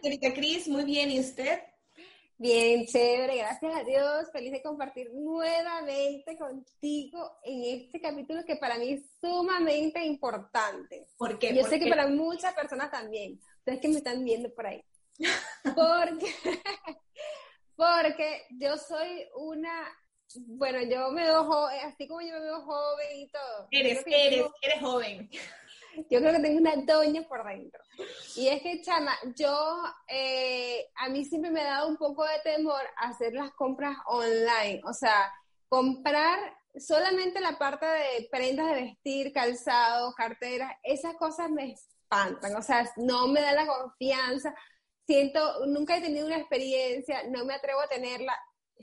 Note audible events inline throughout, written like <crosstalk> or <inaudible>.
Señorita Cris, muy bien, ¿y usted? Bien, chévere, gracias a Dios. Feliz de compartir nuevamente contigo en este capítulo que para mí es sumamente importante. ¿Por qué? Yo ¿Por sé que para muchas personas también. Ustedes que me están viendo por ahí. <laughs> Porque, porque yo soy una, bueno, yo me veo joven, así como yo me veo joven y todo. Eres, eres, tengo- eres joven. <laughs> yo creo que tengo una doña por dentro. Y es que, chama, yo, eh, a mí siempre me ha dado un poco de temor hacer las compras online. O sea, comprar solamente la parte de prendas de vestir, calzado, carteras, esas cosas me espantan. O sea, no me da la confianza. Siento, nunca he tenido una experiencia, no me atrevo a tenerla.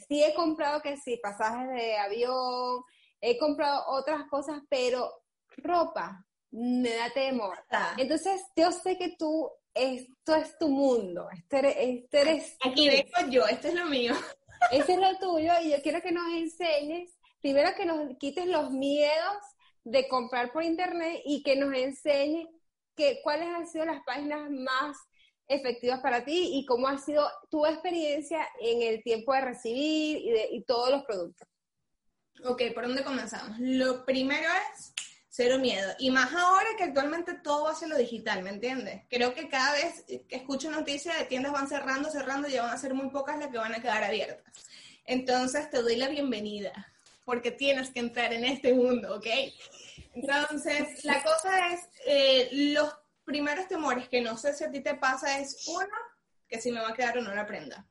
Sí he comprado que sí, pasajes de avión, he comprado otras cosas, pero ropa me da temor. Ah, Entonces, yo sé que tú, esto es tu mundo, esto eres, esto eres Aquí vengo yo, esto es lo mío. Ese es lo tuyo y yo quiero que nos enseñes, primero que nos quites los miedos de comprar por internet y que nos enseñes que, cuáles han sido las páginas más efectivas para ti y cómo ha sido tu experiencia en el tiempo de recibir y, de, y todos los productos. Ok, ¿por dónde comenzamos? Lo primero es cero miedo. Y más ahora que actualmente todo va hacia lo digital, ¿me entiendes? Creo que cada vez que escucho noticias de tiendas van cerrando, cerrando, ya van a ser muy pocas las que van a quedar abiertas. Entonces te doy la bienvenida, porque tienes que entrar en este mundo, ¿ok? Entonces, la cosa es, eh, los primeros temores que no sé si a ti te pasa es, uno, que si me va a quedar o no la prenda.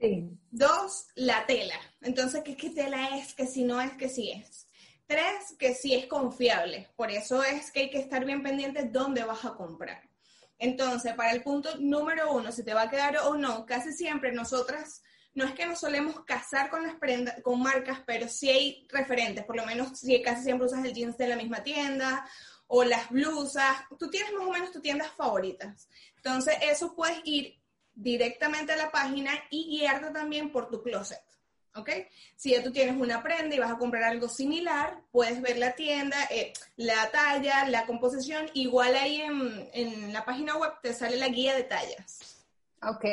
Sí. Dos, la tela. Entonces, ¿qué, qué tela es? Que si no es, que sí es. Tres, que sí es confiable. Por eso es que hay que estar bien pendiente dónde vas a comprar. Entonces, para el punto número uno, si te va a quedar o no, casi siempre nosotras, no es que nos solemos casar con las prendas, con marcas, pero sí hay referentes, por lo menos si casi siempre usas el jeans de la misma tienda o las blusas, tú tienes más o menos tus tiendas favoritas. Entonces, eso puedes ir directamente a la página y guiarte también por tu closet. ¿Ok? Si ya tú tienes una prenda y vas a comprar algo similar, puedes ver la tienda, eh, la talla, la composición. Igual ahí en, en la página web te sale la guía de tallas. Ok.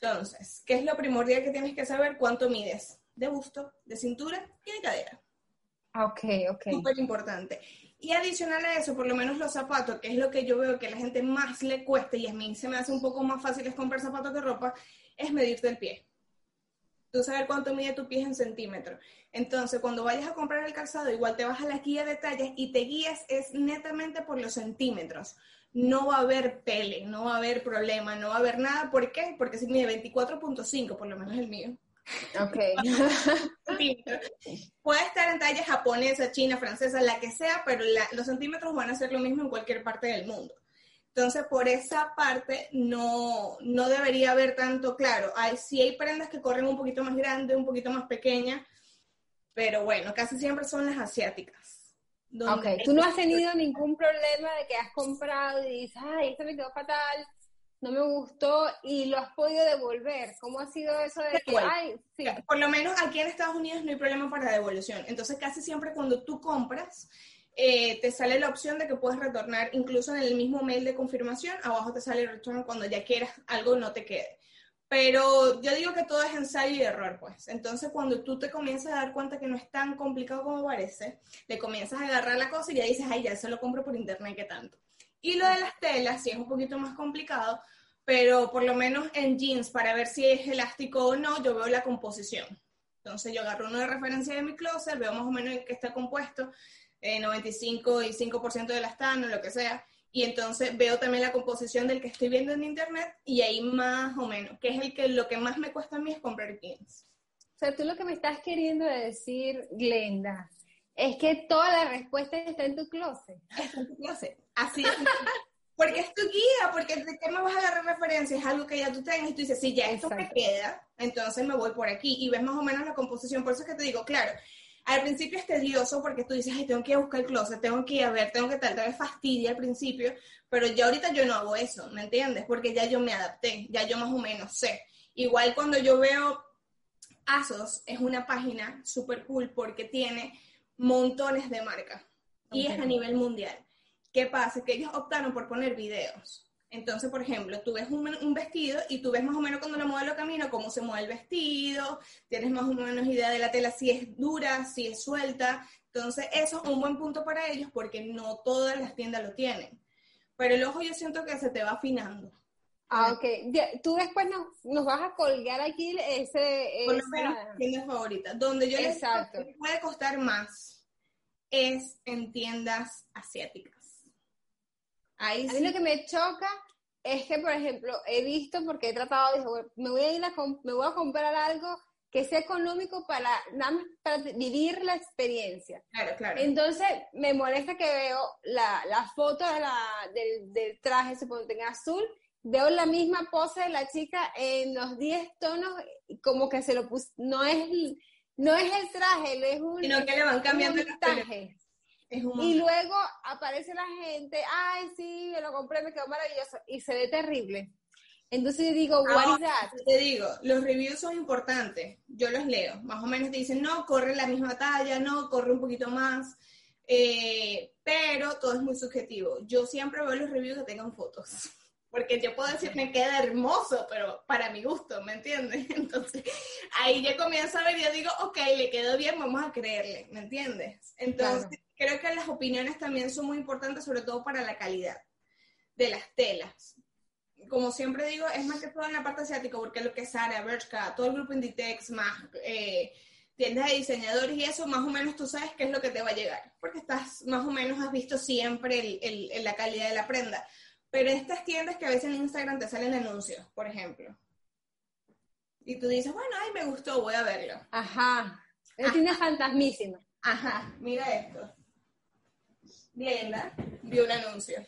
Entonces, ¿qué es lo primordial que tienes que saber? ¿Cuánto mides? De busto, de cintura y de cadera. Ok, ok. Súper importante. Y adicional a eso, por lo menos los zapatos, que es lo que yo veo que a la gente más le cuesta y a mí se me hace un poco más fácil es comprar zapatos que ropa, es medirte el pie. Tú saber cuánto mide tu pie en centímetros. Entonces, cuando vayas a comprar el calzado, igual te vas a la guía de tallas y te guías es netamente por los centímetros. No va a haber pele, no va a haber problema, no va a haber nada. ¿Por qué? Porque si mide 24.5, por lo menos el mío. Ok. <laughs> Puede estar en talla japonesa, china, francesa, la que sea, pero la- los centímetros van a ser lo mismo en cualquier parte del mundo. Entonces, por esa parte no, no debería haber tanto claro. Hay, sí hay prendas que corren un poquito más grandes, un poquito más pequeñas, pero bueno, casi siempre son las asiáticas. Ok, tú no has tenido ningún problema de que has comprado y dices, ay, esto me quedó fatal, no me gustó y lo has podido devolver. ¿Cómo ha sido eso de que, ay, sí, Por lo menos aquí en Estados Unidos no hay problema para devolución. Entonces, casi siempre cuando tú compras, eh, te sale la opción de que puedes retornar, incluso en el mismo mail de confirmación, abajo te sale return cuando ya quieras algo no te quede. Pero yo digo que todo es ensayo y error, pues. Entonces, cuando tú te comienzas a dar cuenta que no es tan complicado como parece, le comienzas a agarrar la cosa y ya dices, ay, ya se lo compro por internet, ¿qué tanto? Y lo de las telas sí es un poquito más complicado, pero por lo menos en jeans, para ver si es elástico o no, yo veo la composición. Entonces yo agarro uno de referencia de mi closet, veo más o menos en qué está compuesto, eh, 95 y 5% de elastano, lo que sea, y entonces veo también la composición del que estoy viendo en internet y ahí más o menos, que es el que lo que más me cuesta a mí es comprar jeans. O sea, tú lo que me estás queriendo decir, Glenda, es que toda la respuesta está en tu closet. <laughs> Está en tu closet. Así es. Porque es tu guía, porque de qué me vas a agarrar referencia, es algo que ya tú tengas y tú dices, si ya esto me queda, entonces me voy por aquí y ves más o menos la composición. Por eso es que te digo, claro, al principio es tedioso porque tú dices, ay, tengo que ir a buscar el closet, tengo que ir a ver, tengo que tal, te fastidia al principio, pero ya ahorita yo no hago eso, ¿me entiendes? Porque ya yo me adapté, ya yo más o menos sé. Igual cuando yo veo ASOS, es una página súper cool porque tiene montones de marcas y es a nivel mundial. ¿Qué pasa? Que ellos optaron por poner videos. Entonces, por ejemplo, tú ves un, vestido y tú ves más o menos cuando la modelo camina, cómo se mueve el vestido, tienes más o menos idea de la tela, si es dura, si es suelta. Entonces, eso es un buen punto para ellos porque no todas las tiendas lo tienen. Pero el ojo yo siento que se te va afinando. Ah, ok. Tú después nos, vas a colgar aquí ese... Por lo menos tiendas favoritas. Donde yo Exacto. les puede costar más es en tiendas asiáticas. Ahí a mí lo que me choca es que, por ejemplo, he visto, porque he tratado, dije, me voy a ir a, me voy a comprar algo que sea económico para nada más para vivir la experiencia. Claro, claro. Entonces, me molesta que veo la, la foto de la, del, del, traje, supongo que en azul, veo la misma pose de la chica en los 10 tonos, como que se lo puso, no es, no es el traje, es un... Sino que le van cambiando el traje y luego aparece la gente, ay, sí, me lo compré, me quedó maravilloso, y se ve terrible. Entonces yo digo, what is that? Te digo, los reviews son importantes, yo los leo, más o menos te dicen, no, corre la misma talla, no, corre un poquito más, eh, pero todo es muy subjetivo. Yo siempre veo los reviews que tengan fotos, <laughs> porque yo puedo decir, me queda hermoso, pero para mi gusto, ¿me entiendes? <laughs> Entonces, ahí ya comienzo a ver y yo digo, ok, le quedó bien, vamos a creerle, ¿me entiendes? Entonces creo que las opiniones también son muy importantes, sobre todo para la calidad de las telas. Como siempre digo, es más que todo en la parte asiática, porque lo que Sara, Bershka, todo el grupo Inditex, más eh, tiendas de diseñadores y eso, más o menos tú sabes qué es lo que te va a llegar, porque estás, más o menos has visto siempre el, la calidad de la prenda. Pero estas tiendas que a veces en Instagram te salen anuncios, por ejemplo, y tú dices, bueno, ay, me gustó, voy a verlo. Ajá. Es una fantasmísima. Ajá, mira esto. Glenda vio un anuncio.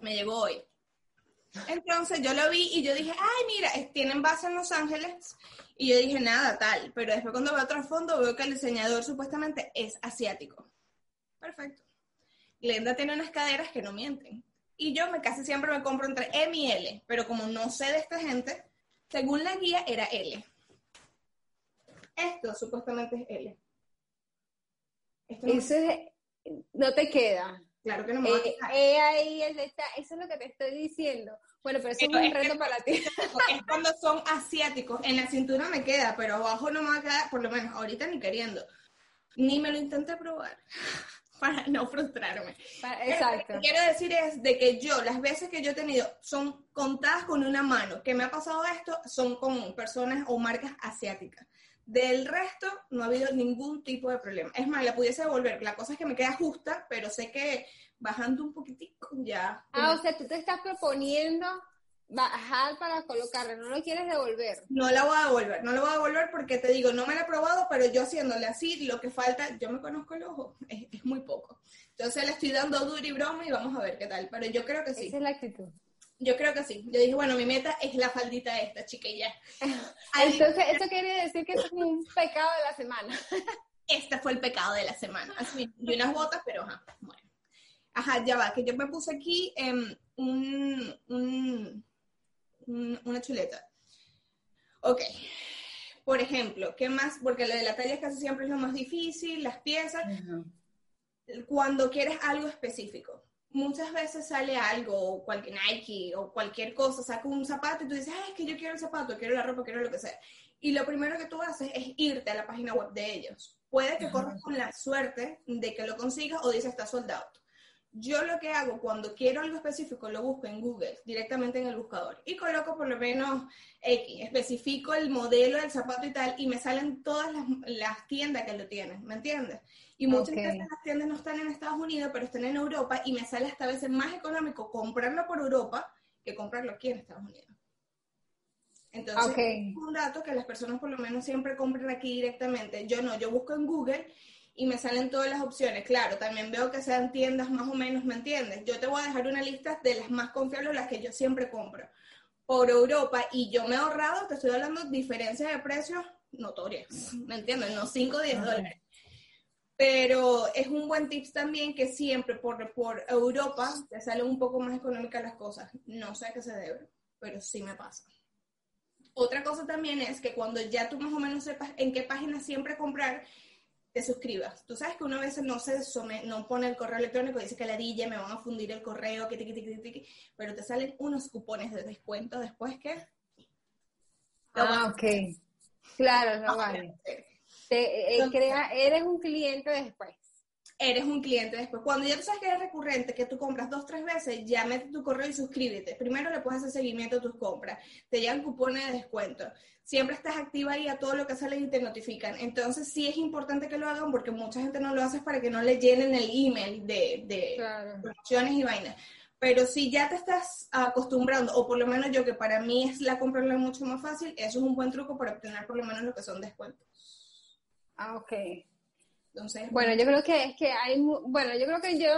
Me llegó hoy. Entonces yo lo vi y yo dije, ay, mira, tienen base en Los Ángeles. Y yo dije, nada, tal. Pero después cuando veo otro fondo veo que el diseñador supuestamente es asiático. Perfecto. Glenda tiene unas caderas que no mienten. Y yo me casi siempre me compro entre M y L. Pero como no sé de esta gente, según la guía era L. Esto supuestamente es L. Esto Eso es no te queda. Claro que no me eh, eh, ahí está, eso es lo que te estoy diciendo. Bueno, pero eso es un reto para ti. <laughs> Es cuando son asiáticos. En la cintura me queda, pero abajo no me va a quedar, por lo menos ahorita ni queriendo. Ni me lo intenté probar <laughs> para no frustrarme. exacto. Lo que quiero decir es de que yo, las veces que yo he tenido, son contadas con una mano. Que me ha pasado esto, son con personas o marcas asiáticas. Del resto, no ha habido ningún tipo de problema. Es más, la pudiese devolver. La cosa es que me queda justa, pero sé que bajando un poquitico ya. Ah, o sea, tú te estás proponiendo bajar para colocarla, no lo quieres devolver. No la voy a devolver, no la voy a devolver porque te digo, no me la he probado, pero yo haciéndole así, lo que falta, yo me conozco el ojo, <laughs> es, es muy poco. Entonces le estoy dando duro y broma y vamos a ver qué tal, pero yo creo que sí. Esa es la actitud. Yo creo que sí. Yo dije, bueno, mi meta es la faldita esta, chiquilla. <laughs> Entonces, eso quiere decir que es un pecado de la semana. <laughs> Este fue el pecado de la semana. Así, y unas botas, pero ajá, bueno. Ajá, ya va, que yo me puse aquí em, un, una chuleta. Ok. Por ejemplo, ¿qué más? Porque lo de la talla casi siempre es lo más difícil, las piezas. Cuando quieres algo específico muchas veces sale algo, cualquier Nike o cualquier cosa, saca un zapato y tú dices, es que yo quiero el zapato, quiero la ropa, quiero lo que sea. Y lo primero que tú haces es irte a la página web de ellos. Puede que corras con la suerte de que lo consigas o dice está soldado. Yo lo que hago cuando quiero algo específico lo busco en Google, directamente en el buscador, y coloco por lo menos X, especifico el modelo del zapato y tal, y me salen todas las, tiendas que lo tienen, ¿me entiendes? Y muchas veces las tiendas no están en Estados Unidos, pero están en Europa, y me sale hasta veces más económico comprarlo por Europa que comprarlo aquí en Estados Unidos. Entonces, es un dato que las personas por lo menos siempre compran aquí directamente. Yo no, yo busco en Google y me salen todas las opciones. Claro, también veo que sean tiendas más o menos, ¿me entiendes? Yo te voy a dejar una lista de las más confiables, las que yo siempre compro por Europa y yo me he ahorrado, te estoy hablando de diferencias de precios notorias, <laughs> ¿me entiendes? No 5 o 10 dólares. Pero es un buen tips también que siempre por, por Europa te salen un poco más económicas las cosas. No sé a qué se debe, pero sí me pasa. Otra cosa también es que cuando ya tú más o menos sepas en qué página siempre comprar, te suscribas. Tú sabes que una vez no se some- no pone el correo electrónico, dice que ladilla, me van a fundir el correo, que tiqui, tiqui, tiqui, pero te salen unos cupones de descuento después que Ah, ok. Claro, no vale. Te, eh, crea, eres un cliente después. Eres un cliente después. Cuando ya tú sabes que eres recurrente, que tú compras dos, tres veces, ya mete tu correo y suscríbete. Primero le puedes hacer seguimiento a tus compras. Te llegan cupones de descuento. Siempre estás activa ahí a todo lo que sale y te notifican. Entonces sí es importante que lo hagan porque mucha gente no lo hace para que no le llenen el email de, de Claro. promociones y vainas. Pero si ya te estás acostumbrando, o por lo menos yo que para mí es la compra mucho más fácil, eso es un buen truco para obtener por lo menos lo que son descuentos. Ah, ok. Bueno, yo creo que es que hay, bueno, yo creo que yo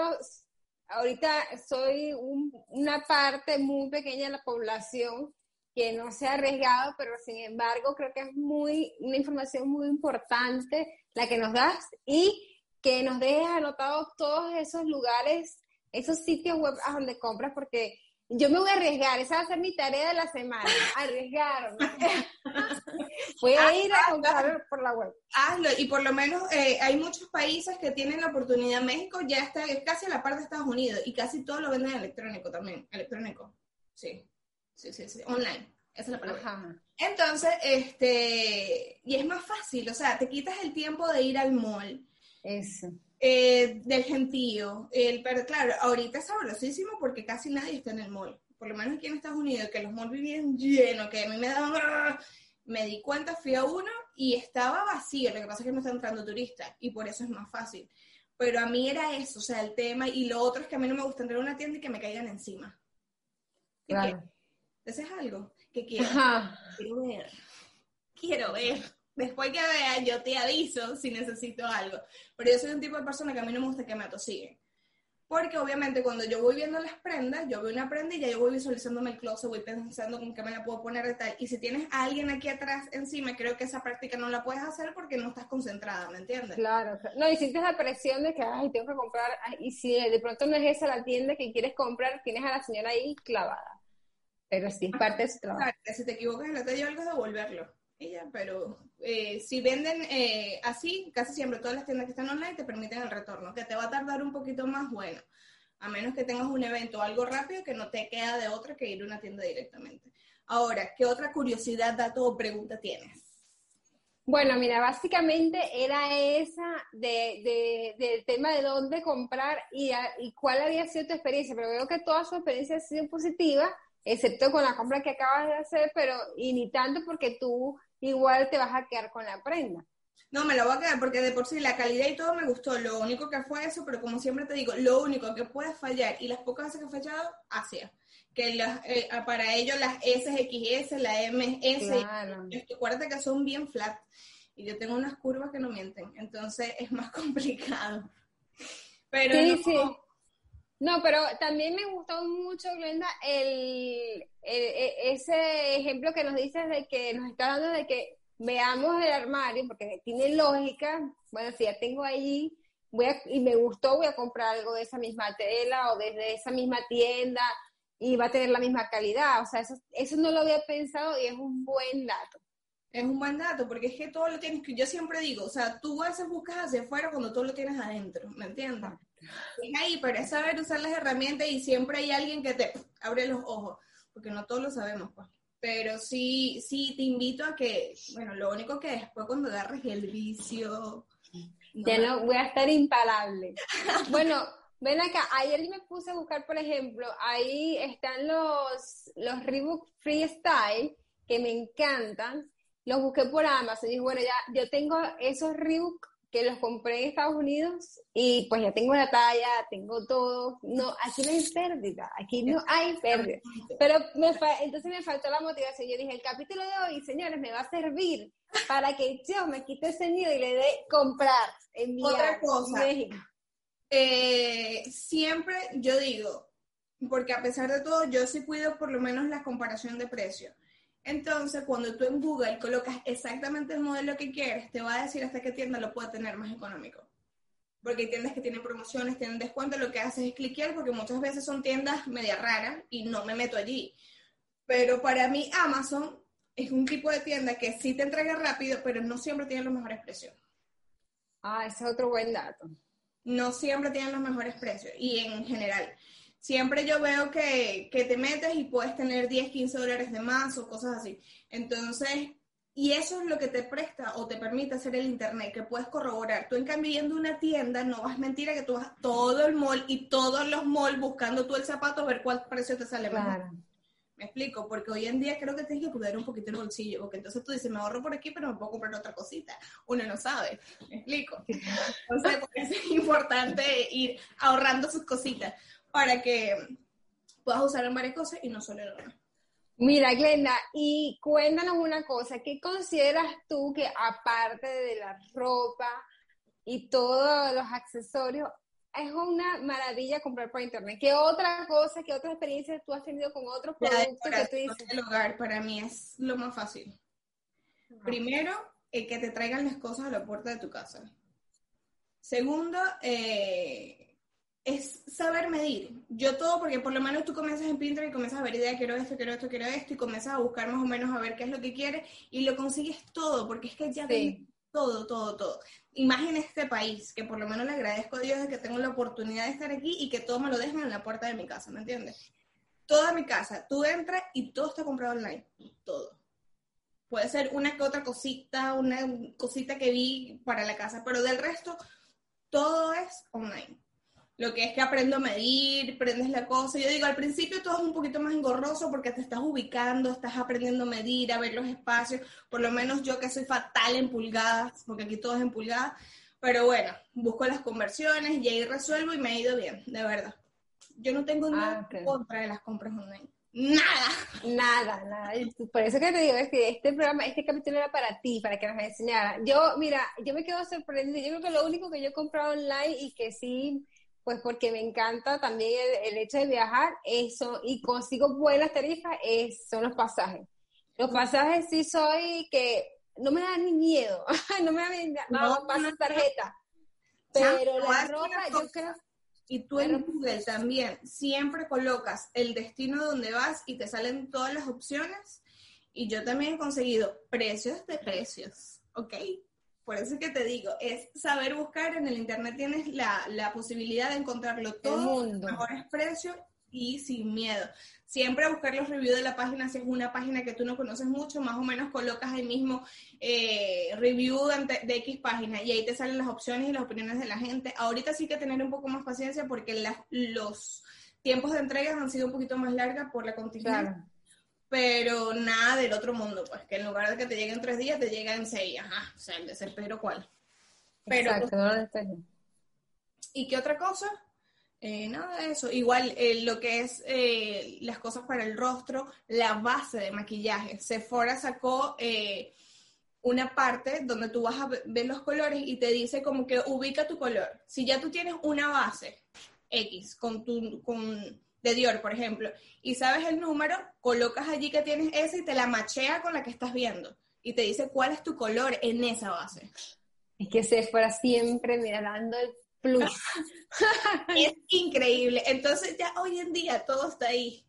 ahorita soy un- una parte muy pequeña de la población que no se ha arriesgado, pero sin embargo creo que es muy, una información muy importante la que nos das y que nos dejes anotados todos esos lugares, esos sitios web a donde compras, porque yo me voy a arriesgar, esa va a ser mi tarea de la semana, arriesgarme. <laughs> voy a ir a comprar por la web. hazlo. Y por lo menos eh, hay muchos países que tienen la oportunidad. México ya está es casi a la par de Estados Unidos y casi todo lo venden electrónico también. Electrónico. Sí. Sí, sí, sí. Online. Esa es la palabra. Ajá. Entonces, este, y es más fácil, o sea, te quitas el tiempo de ir al mall, Eso. Eh, del gentío, el, pero claro, ahorita es sabrosísimo porque casi nadie está en el mall, por lo menos aquí en Estados Unidos, que los malls vivían llenos, que a mí me daban, me di cuenta, fui a uno y estaba vacío, lo que pasa es que me está entrando turistas y por eso es más fácil. Pero a mí era eso, o sea, el tema, y lo otro es que a mí no me gusta entrar a una tienda y que me caigan encima. ¿Qué Claro. ¿Ese es algo que quiero? Quiero ver, quiero ver. Después que vea, yo te aviso si necesito algo. Pero yo soy un tipo de persona que a mí no me gusta que me atosiguen. Porque obviamente cuando yo voy viendo las prendas, yo veo una prenda y ya yo voy visualizándome el closet, voy pensando con qué me la puedo poner y tal. Y si tienes a alguien aquí atrás encima, creo que esa práctica no la puedes hacer porque no estás concentrada, ¿me entiendes? Claro, no, y sientes la presión de que, ay, tengo que comprar, y si de pronto no es esa la tienda que quieres comprar, tienes a la señora ahí clavada. Pero sí, es parte de su trabajo. Si te equivocas en la talla algo, devolverlo. Ya, pero eh, si venden eh, así, casi siempre todas las tiendas que están online te permiten el retorno, que te va a tardar un poquito más, bueno, a menos que tengas un evento o algo rápido que no te queda de otra que ir a una tienda directamente. Ahora, ¿qué otra curiosidad, dato o pregunta tienes? Bueno, mira, básicamente era esa de, de- del tema de dónde comprar y, y cuál había sido tu experiencia, pero veo que toda su experiencia ha sido positiva, excepto con la compra que acabas de hacer, pero y ni tanto porque tú igual te vas a quedar con la prenda. No, me la voy a quedar porque de por sí la calidad y todo me gustó. Lo único que fue eso, pero como siempre te digo, lo único que puede fallar y las pocas veces que ha fallado, Asia. Que las, eh, para ellos las SXS, la MS, Claro. y acuérdate que son bien flat. Y yo tengo unas curvas que no mienten. Entonces es más <laughs> complicado. Pero Sí, no, sí. No, pero también me gustó mucho, Glenda, el, e- ese ejemplo que nos dices de que nos está dando de que veamos el armario, porque tiene lógica. Bueno, si ya tengo allí, voy a, y me gustó, voy a comprar algo de esa misma tela o desde esa misma tienda y va a tener la misma calidad. O sea, eso, eso no lo había pensado y es un buen dato. Es un buen dato, porque es que todo lo tienes que, yo siempre digo, o sea, tú a veces buscas hacia afuera cuando todo lo tienes adentro, ¿me entiendes? Es ahí, pero es saber usar las herramientas y siempre hay alguien que te abre los ojos, porque no todos lo sabemos, pues. Pero sí, sí te invito a que, bueno, lo único que después cuando agarres el vicio, no Ya no voy a estar imparable. <laughs> Bueno, ven acá, ayer me puse a buscar, por ejemplo, ahí están los, los Reebok Freestyle, que me encantan. Los busqué por Amazon y dije, bueno, ya yo tengo esos Reebok que los compré en Estados Unidos y pues ya tengo la talla, tengo todo. No, aquí no hay pérdida, aquí no hay pérdida. Pero me entonces me faltó la motivación. Yo dije, el capítulo de hoy, señores, me va a servir para que yo me quite ese nido y le dé comprar, enviar. Otra cosa, eh, siempre yo digo, porque a pesar de todo, yo sí cuido por lo menos la comparación de precios. Entonces, cuando tú en Google colocas exactamente el modelo que quieres, te va a decir hasta qué tienda lo puede tener más económico. Porque hay tiendas que tienen promociones, tienen descuento, lo que haces es cliquear porque muchas veces son tiendas media raras y no me meto allí. Pero para mí Amazon es un tipo de tienda que sí te entrega rápido, pero no siempre tiene los mejores precios. Ah, ese es otro buen dato. No siempre tienen los mejores precios y en general siempre yo veo que, te metes y puedes tener 10, 15 dólares de más o cosas así. Entonces, y eso es lo que te presta o te permite hacer el Internet, que puedes corroborar. Tú en cambio yendo a una tienda, no vas a mentir a que tú vas a todo el mall y todos los malls buscando tú el zapato a ver cuál precio te sale mejor. Me explico, porque hoy en día creo que tienes que cuidar un poquito el bolsillo, porque entonces tú dices, me ahorro por aquí, pero me puedo comprar otra cosita. Uno no sabe, me explico. Entonces, es importante ir ahorrando sus cositas para que puedas usar en varias cosas y no solo en una. Mira, Glenda, y cuéntanos una cosa, ¿qué consideras tú que aparte de la ropa y todos los accesorios, es una maravilla comprar por internet? ¿Qué otra cosa, qué otra experiencia tú has tenido con otros productos que tú dices? El hogar para mí es lo más fácil. Primero, el que te traigan las cosas a la puerta de tu casa. Segundo, eh, es saber medir. Yo todo, porque por lo menos tú comienzas en Pinterest y comienzas a ver idea, quiero esto, quiero esto, quiero esto, y comienzas a buscar más o menos a ver qué es lo que quieres, y lo consigues todo, porque es que ya sí. todo, todo, todo. Y más en este país, que por lo menos le agradezco a Dios de que tengo la oportunidad de estar aquí y que todo me lo dejan en la puerta de mi casa, ¿me entiendes? Toda mi casa, tú entras y todo está comprado online, todo. Puede ser una que otra cosita, una cosita que vi para la casa, pero del resto, todo es online lo que es que aprendo a medir, prendes la cosa. Yo digo, al principio todo es un poquito más engorroso porque te estás ubicando, estás aprendiendo a medir, a ver los espacios, por lo menos yo que soy fatal en pulgadas, porque aquí todo es en pulgadas, pero bueno, busco las conversiones y ahí resuelvo y me ha ido bien, de verdad. Yo no tengo nada ah, contra de las compras online. Nada. Nada, nada. Por eso que te digo, es que este programa, este capítulo era para ti, para que nos enseñara. Yo, mira, yo me quedo sorprendida. Yo creo que lo único que yo he comprado online y que sí pues porque me encanta también el, hecho de viajar eso y consigo buenas tarifas es, son los pasajes. Los pasajes sí soy que no me da ni miedo, <laughs> no me da ni miedo, no, no, tarjeta. Pero la ropa, yo creo... Y tú en Google también siempre colocas el destino donde vas y te salen todas las opciones. Y yo también he conseguido precios de precios, ¿ok? Por eso es que te digo, es saber buscar, en el Internet tienes la, la posibilidad de encontrarlo todo, mejores precios y sin miedo. Siempre buscar los reviews de la página, si es una página que tú no conoces mucho, más o menos colocas ahí mismo eh, review de, de, X página y ahí te salen las opciones y las opiniones de la gente. Ahorita sí que tener un poco más paciencia porque los tiempos de entrega han sido un poquito más largas por la contingencia pero nada del otro mundo, pues que en lugar de que te lleguen tres días, te llega en seis, ajá, o sea, el desespero cuál. Pero, Exacto, no ¿Y qué otra cosa? Eh, nada de eso. Igual eh, lo que es eh, las cosas para el rostro, la base de maquillaje. Sephora sacó una parte donde tú vas a ver los colores y te dice como que ubica tu color. Si ya tú tienes una base X con tu, con de Dior, por ejemplo, y sabes el número, colocas allí que tienes ese y te la machea con la que estás viendo y te dice cuál es tu color en esa base. Es que se fuera siempre, mira, dando el plus. <laughs> es increíble. Entonces ya hoy en día todo está ahí.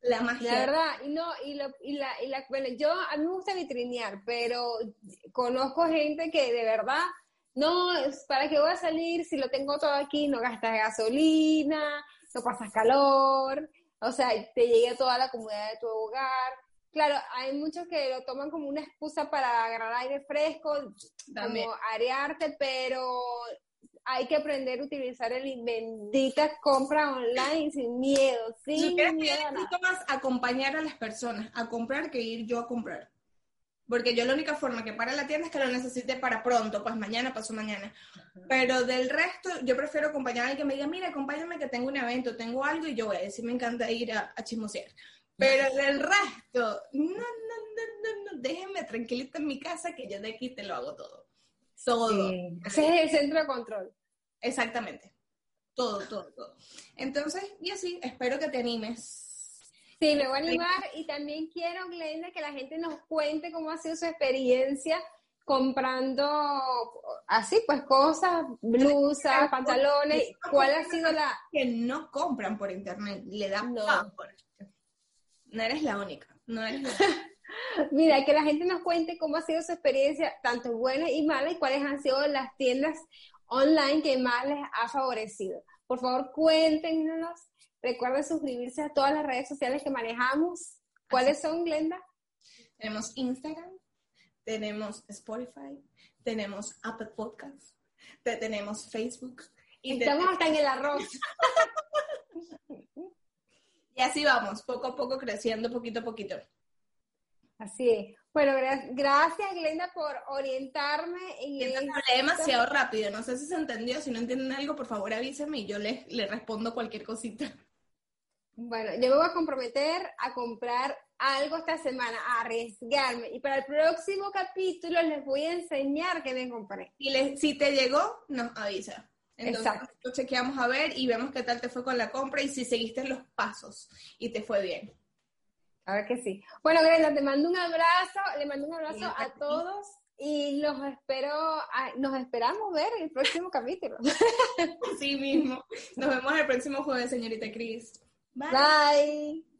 La magia. La verdad, y no, y, lo, y, la, y la, bueno, yo a mí me gusta vitrinear, pero conozco gente que de verdad, no, ¿para qué voy a salir si lo tengo todo aquí? No gastas gasolina, no pasas calor, o sea, te llega toda la comodidad de tu hogar. Claro, hay muchos que lo toman como una excusa para agarrar aire fresco, como arearte, pero hay que aprender a utilizar el bendita compra online sin miedo, sin miedo. más acompañar a las personas a comprar que ir yo a comprar. Porque yo la única forma que para la tienda es que lo necesite para pronto, pues mañana, pasó mañana. Pero del resto, yo prefiero acompañar a alguien que me diga, mira, acompáñame que tengo un evento, tengo algo, y yo voy a decir, me encanta ir a, a chismosear. Pero del resto, no, no, no, no, no, déjenme tranquilita en mi casa que yo de aquí te lo hago todo. Todo. Sí. Ese es el centro de control. Exactamente. Todo, todo, todo. Entonces, y así, espero que te animes. Sí, me voy a animar y también quiero, Glenda, que la gente nos cuente cómo ha sido su experiencia comprando así, pues cosas, blusas, pantalones, cuál ha sido la... Que no compran por internet, le da No. pavor. No eres la única, no eres la <laughs> <laughs> Mira, que la gente nos cuente cómo ha sido su experiencia, tanto buena y mala, y cuáles han sido las tiendas online que más les ha favorecido. Por favor, cuéntenos. Recuerden suscribirse a todas las redes sociales que manejamos. ¿Cuáles son, Glenda? Tenemos Instagram, tenemos Spotify, tenemos Apple Podcasts, te- tenemos Facebook. Y, Estamos hasta en el arroz. <laughs> y así vamos, poco a poco creciendo, poquito a poquito. Así es. Bueno, gra- gracias, Glenda, por orientarme esto. hablé demasiado rápido, no sé si se entendió, si no entienden algo, por favor avísenme y yo les, les respondo cualquier cosita. Bueno, yo me voy a comprometer a comprar algo esta semana, a arriesgarme. Y para el próximo capítulo les voy a enseñar qué me compré. Y les- si te llegó, nos avisa. Entonces, Exacto. chequeamos a ver y vemos qué tal te fue con la compra y si seguiste los pasos y te fue bien. A ver que sí. Bueno, Glenda, te mando un abrazo, le mando un abrazo Sí, a todos y los espero, a- nos esperamos ver el próximo capítulo. <laughs> Así mismo. Nos vemos el próximo jueves, señorita Cris. Bye. Bye.